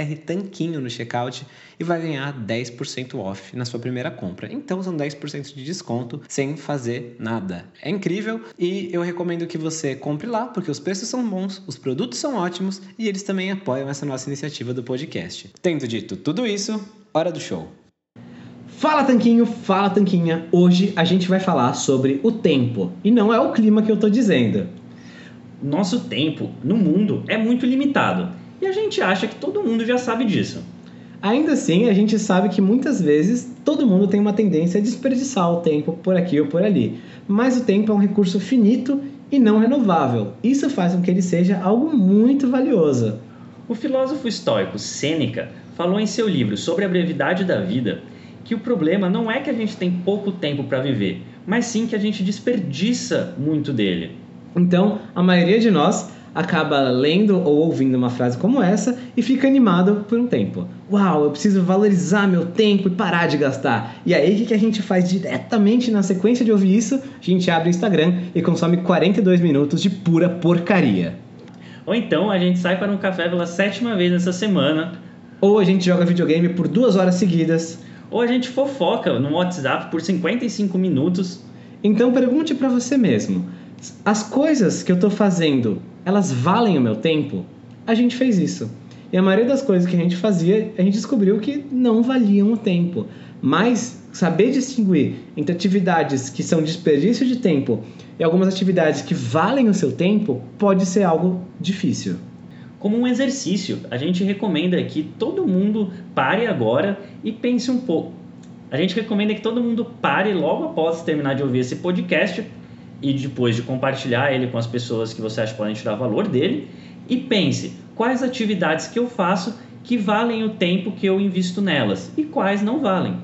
BR Tanquinho no checkout e vai ganhar 10% off na sua primeira compra. Então são 10% de desconto sem fazer nada. É incrível e eu recomendo que você compre lá porque os preços são bons, os produtos são ótimos e eles também apoiam essa nossa iniciativa do podcast. Tendo dito tudo isso, hora do show. Fala Tanquinho, fala Tanquinha. Hoje a gente vai falar sobre o tempo e não é o clima que eu tô dizendo. Nosso tempo no mundo é muito limitado e a gente acha que todo mundo já sabe disso. Ainda assim, a gente sabe que muitas vezes todo mundo tem uma tendência a desperdiçar o tempo por aqui ou por ali. Mas o tempo é um recurso finito e não renovável. Isso faz com que ele seja algo muito valioso. O filósofo estoico Sêneca falou em seu livro sobre a brevidade da vida que o problema não é que a gente tem pouco tempo para viver, mas sim que a gente desperdiça muito dele. Então, a maioria de nós acaba lendo ou ouvindo uma frase como essa e fica animado por um tempo. Uau, eu preciso valorizar meu tempo e parar de gastar. E aí, o que a gente faz diretamente na sequência de ouvir isso? A gente abre o Instagram e consome 42 minutos de pura porcaria. Ou então a gente sai para um café pela sétima vez nessa semana. Ou a gente joga videogame por duas horas seguidas. Ou a gente fofoca no WhatsApp por 55 minutos. Então pergunte para você mesmo: as coisas que eu estou fazendo elas valem o meu tempo? A gente fez isso. E a maioria das coisas que a gente fazia, a gente descobriu que não valiam o tempo. Mas saber distinguir entre atividades que são desperdício de tempo e algumas atividades que valem o seu tempo pode ser algo difícil. Como um exercício, a gente recomenda que todo mundo pare agora e pense um pouco. A gente recomenda que todo mundo pare logo após terminar de ouvir esse podcast e depois de compartilhar ele com as pessoas que você acha que podem tirar valor dele e pense quais atividades que eu faço que valem o tempo que eu invisto nelas e quais não valem.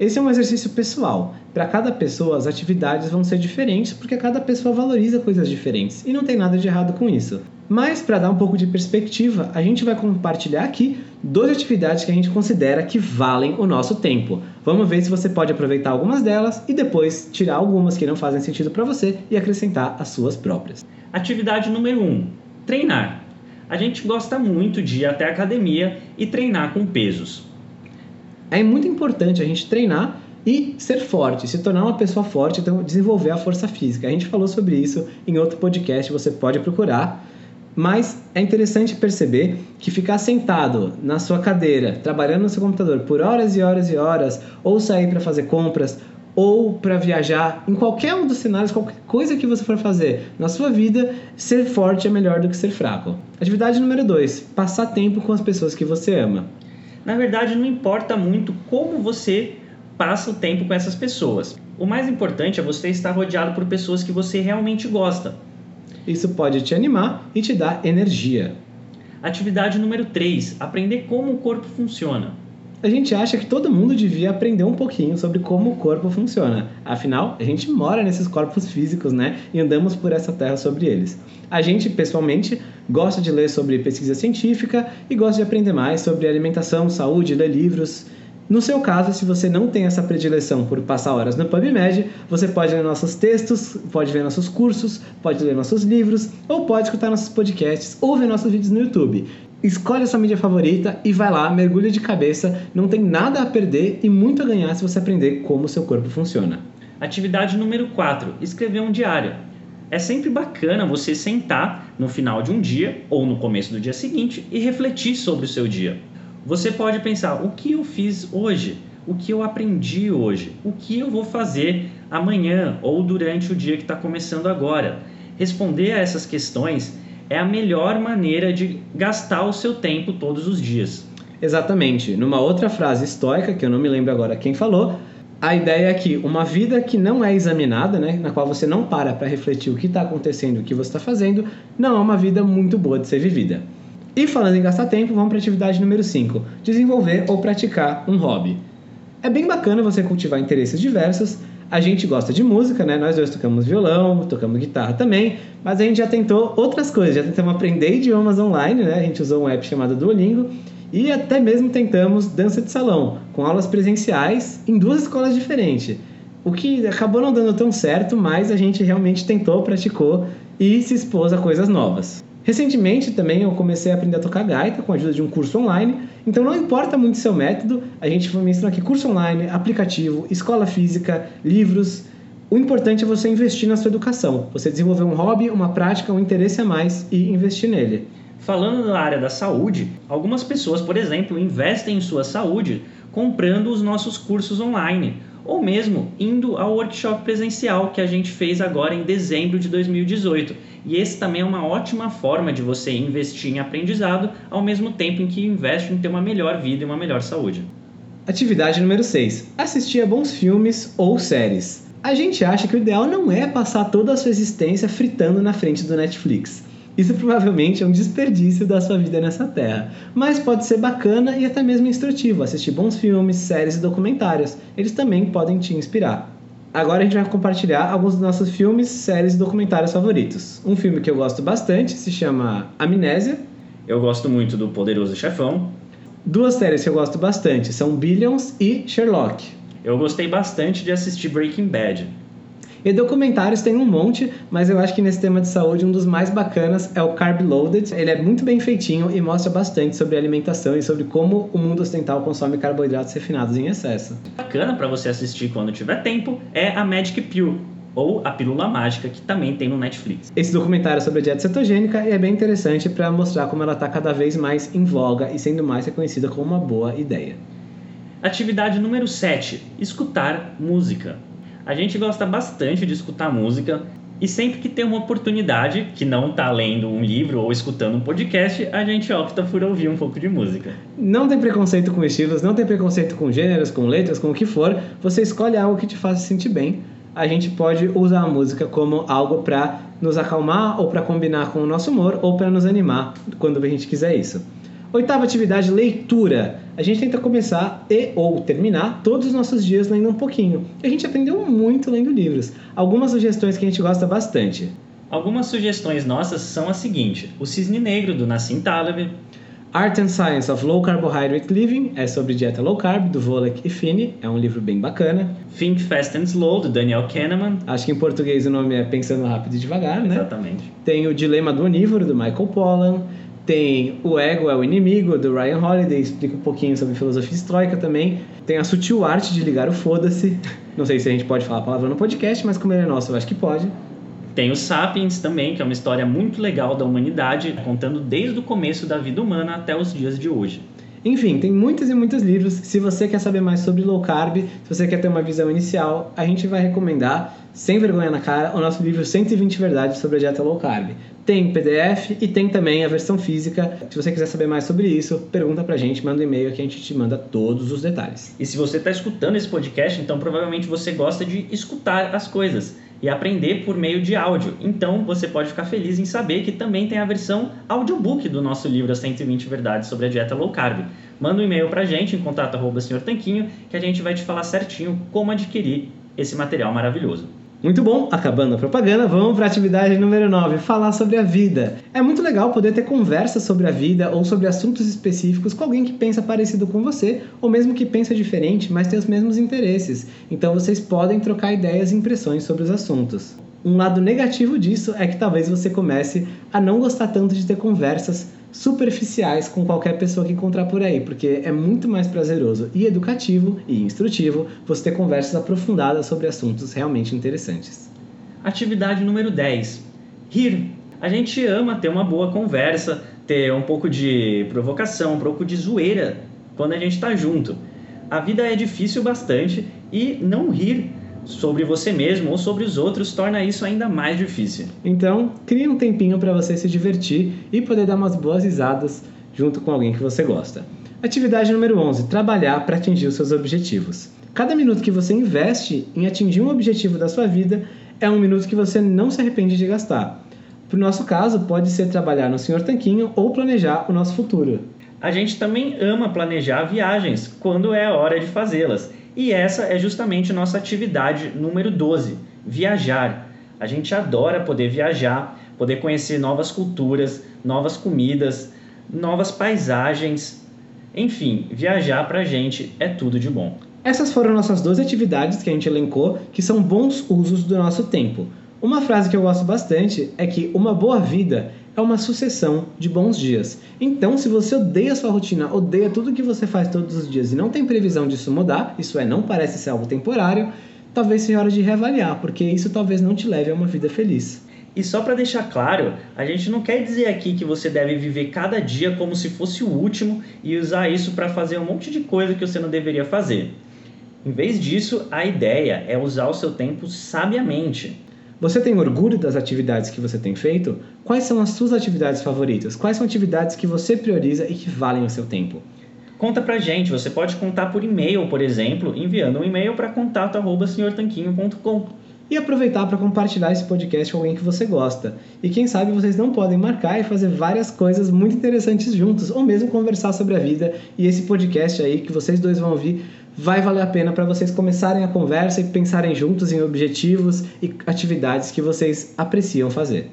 Esse é um exercício pessoal. Para cada pessoa, as atividades vão ser diferentes porque cada pessoa valoriza coisas diferentes e não tem nada de errado com isso. Mas, para dar um pouco de perspectiva, a gente vai compartilhar aqui duas atividades que a gente considera que valem o nosso tempo. Vamos ver se você pode aproveitar algumas delas e depois tirar algumas que não fazem sentido para você e acrescentar as suas próprias. Atividade número 1: um, treinar. A gente gosta muito de ir até a academia e treinar com pesos. É muito importante a gente treinar e ser forte, se tornar uma pessoa forte, então desenvolver a força física. A gente falou sobre isso em outro podcast, você pode procurar Mas é interessante perceber que ficar sentado na sua cadeira, trabalhando no seu computador por horas e horas e horas, ou sair para fazer compras, ou para viajar, em qualquer um dos cenários, qualquer coisa que você for fazer na sua vida, ser forte é melhor do que ser fraco. Atividade número 2: passar tempo com as pessoas que você ama. Na verdade, não importa muito como você passa o tempo com essas pessoas. O mais importante é você estar rodeado por pessoas que você realmente gosta. Isso pode te animar e te dar energia. Atividade número 3: aprender como o corpo funciona a gente acha que todo mundo devia aprender um pouquinho sobre como o corpo funciona. Afinal, a gente mora nesses corpos físicos, né? E andamos por essa terra sobre eles. A gente, pessoalmente, gosta de ler sobre pesquisa científica e gosta de aprender mais sobre alimentação, saúde, ler livros. No seu caso, se você não tem essa predileção por passar horas no PubMed, você pode ler nossos textos, pode ver nossos cursos, pode ler nossos livros, ou pode escutar nossos podcasts ou ver nossos vídeos no YouTube. Escolhe a sua mídia favorita e vai lá, mergulha de cabeça, não tem nada a perder e muito a ganhar se você aprender como o seu corpo funciona. Atividade número 4: escrever um diário. É sempre bacana você sentar no final de um dia ou no começo do dia seguinte e refletir sobre o seu dia. Você pode pensar: o que eu fiz hoje? O que eu aprendi hoje? O que eu vou fazer amanhã ou durante o dia que está começando agora? Responder a essas questões é a melhor maneira de gastar o seu tempo todos os dias. Exatamente. Numa outra frase estoica, que eu não me lembro agora quem falou, a ideia é que uma vida que não é examinada, né, na qual você não para para refletir o que está acontecendo, o que você está fazendo, não é uma vida muito boa de ser vivida. E falando em gastar tempo, vamos para a atividade número 5: desenvolver ou praticar um hobby. É bem bacana você cultivar interesses diversos, a gente gosta de música, né? Nós dois tocamos violão, tocamos guitarra também, mas a gente já tentou outras coisas, já tentamos aprender idiomas online, né? A gente usou um app chamado Duolingo e até mesmo tentamos dança de salão, com aulas presenciais em duas escolas diferentes. O que acabou não dando tão certo, mas a gente realmente tentou, praticou e se expôs a coisas novas. Recentemente também eu comecei a aprender a tocar gaita com a ajuda de um curso online, então não importa muito seu método, a gente mencionar aqui curso online, aplicativo, escola física, livros. O importante é você investir na sua educação, você desenvolver um hobby, uma prática, um interesse a mais e investir nele. Falando na área da saúde, algumas pessoas, por exemplo, investem em sua saúde comprando os nossos cursos online ou mesmo indo ao workshop presencial que a gente fez agora em dezembro de 2018. E esse também é uma ótima forma de você investir em aprendizado ao mesmo tempo em que investe em ter uma melhor vida e uma melhor saúde. Atividade número 6: assistir a bons filmes ou séries. A gente acha que o ideal não é passar toda a sua existência fritando na frente do Netflix. Isso provavelmente é um desperdício da sua vida nessa terra, mas pode ser bacana e até mesmo instrutivo assistir bons filmes, séries e documentários. Eles também podem te inspirar. Agora a gente vai compartilhar alguns dos nossos filmes, séries e documentários favoritos. Um filme que eu gosto bastante se chama Amnésia. Eu gosto muito do Poderoso Chefão. Duas séries que eu gosto bastante são Billions e Sherlock. Eu gostei bastante de assistir Breaking Bad. E documentários tem um monte, mas eu acho que nesse tema de saúde um dos mais bacanas é o Carb Loaded. Ele é muito bem feitinho e mostra bastante sobre alimentação e sobre como o mundo ocidental consome carboidratos refinados em excesso. Bacana para você assistir quando tiver tempo é a Magic Pill, ou a Pílula Mágica, que também tem no Netflix. Esse documentário sobre a dieta cetogênica é bem interessante para mostrar como ela está cada vez mais em voga e sendo mais reconhecida como uma boa ideia. Atividade número 7: escutar música. A gente gosta bastante de escutar música e sempre que tem uma oportunidade, que não está lendo um livro ou escutando um podcast, a gente opta por ouvir um pouco de música. Não tem preconceito com estilos, não tem preconceito com gêneros, com letras, com o que for. Você escolhe algo que te faça sentir bem. A gente pode usar a música como algo para nos acalmar ou para combinar com o nosso humor ou para nos animar quando a gente quiser isso. Oitava atividade, leitura. A gente tenta começar e ou terminar todos os nossos dias lendo um pouquinho. A gente aprendeu muito lendo livros. Algumas sugestões que a gente gosta bastante. Algumas sugestões nossas são as seguintes: O Cisne Negro, do Nassim Taleb. Art and Science of Low Carbohydrate Living é sobre dieta low carb, do Volek e Finney. É um livro bem bacana. Think Fast and Slow, do Daniel Kahneman. Acho que em português o nome é Pensando Rápido e Devagar, né? Exatamente. Tem o Dilema do Onívoro, do Michael Pollan. Tem O Ego é o Inimigo, do Ryan Holiday, explica um pouquinho sobre filosofia estoica também. Tem a sutil arte de ligar o foda-se. Não sei se a gente pode falar a palavra no podcast, mas como ele é nosso, eu acho que pode. Tem o Sapiens também, que é uma história muito legal da humanidade, contando desde o começo da vida humana até os dias de hoje. Enfim, tem muitos e muitos livros. Se você quer saber mais sobre low carb, se você quer ter uma visão inicial, a gente vai recomendar, sem vergonha na cara, o nosso livro 120 Verdades sobre a Dieta Low Carb. Tem PDF e tem também a versão física. Se você quiser saber mais sobre isso, pergunta pra gente, manda um e-mail que a gente te manda todos os detalhes. E se você está escutando esse podcast, então provavelmente você gosta de escutar as coisas e aprender por meio de áudio. Então você pode ficar feliz em saber que também tem a versão audiobook do nosso livro As 120 Verdades sobre a Dieta Low Carb. Manda um e-mail pra gente em contato arroba senhor Tanquinho que a gente vai te falar certinho como adquirir esse material maravilhoso. Muito bom, acabando a propaganda, vamos para a atividade número 9, falar sobre a vida. É muito legal poder ter conversas sobre a vida ou sobre assuntos específicos com alguém que pensa parecido com você, ou mesmo que pensa diferente, mas tem os mesmos interesses. Então vocês podem trocar ideias e impressões sobre os assuntos. Um lado negativo disso é que talvez você comece a não gostar tanto de ter conversas superficiais com qualquer pessoa que encontrar por aí, porque é muito mais prazeroso e educativo e instrutivo você ter conversas aprofundadas sobre assuntos realmente interessantes. Atividade número 10. Rir. A gente ama ter uma boa conversa, ter um pouco de provocação, um pouco de zoeira quando a gente está junto. A vida é difícil bastante e não rir sobre você mesmo ou sobre os outros torna isso ainda mais difícil. Então, crie um tempinho para você se divertir e poder dar umas boas risadas junto com alguém que você gosta. Atividade número 11: trabalhar para atingir os seus objetivos. Cada minuto que você investe em atingir um objetivo da sua vida é um minuto que você não se arrepende de gastar. Para o nosso caso, pode ser trabalhar no Senhor Tanquinho ou planejar o nosso futuro. A gente também ama planejar viagens quando é a hora de fazê-las. E essa é justamente nossa atividade número 12, viajar. A gente adora poder viajar, poder conhecer novas culturas, novas comidas, novas paisagens. Enfim, viajar pra gente é tudo de bom. Essas foram nossas 12 atividades que a gente elencou que são bons usos do nosso tempo. Uma frase que eu gosto bastante é que uma boa vida é uma sucessão de bons dias. Então, se você odeia sua rotina, odeia tudo que você faz todos os dias e não tem previsão disso mudar, isso é, não parece ser algo temporário, talvez seja hora de reavaliar, porque isso talvez não te leve a uma vida feliz. E só para deixar claro, a gente não quer dizer aqui que você deve viver cada dia como se fosse o último e usar isso para fazer um monte de coisa que você não deveria fazer. Em vez disso, a ideia é usar o seu tempo sabiamente. Você tem orgulho das atividades que você tem feito? Quais são as suas atividades favoritas? Quais são atividades que você prioriza e que valem o seu tempo? Conta pra gente, você pode contar por e-mail, por exemplo, enviando um e-mail para contato@senhortanquinho.com. E aproveitar para compartilhar esse podcast com alguém que você gosta. E quem sabe vocês não podem marcar e fazer várias coisas muito interessantes juntos, ou mesmo conversar sobre a vida. E esse podcast aí que vocês dois vão ouvir vai valer a pena para vocês começarem a conversa e pensarem juntos em objetivos e atividades que vocês apreciam fazer.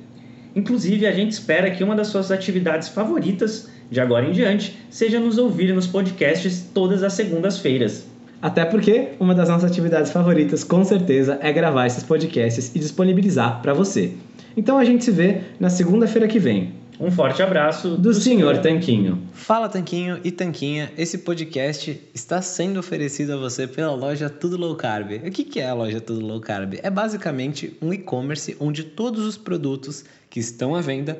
Inclusive, a gente espera que uma das suas atividades favoritas, de agora em diante, seja nos ouvir nos podcasts todas as segundas-feiras. Até porque uma das nossas atividades favoritas, com certeza, é gravar esses podcasts e disponibilizar para você. Então a gente se vê na segunda-feira que vem. Um forte abraço do, do Senhor Tanquinho. Fala Tanquinho e Tanquinha, esse podcast está sendo oferecido a você pela loja Tudo Low Carb. O que é a loja Tudo Low Carb? É basicamente um e-commerce onde todos os produtos que estão à venda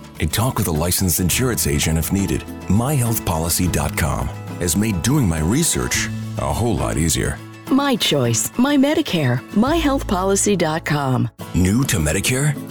and talk with a licensed insurance agent if needed. MyHealthPolicy.com has made doing my research a whole lot easier. My choice, my Medicare, myhealthpolicy.com. New to Medicare?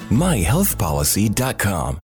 myhealthpolicy.com.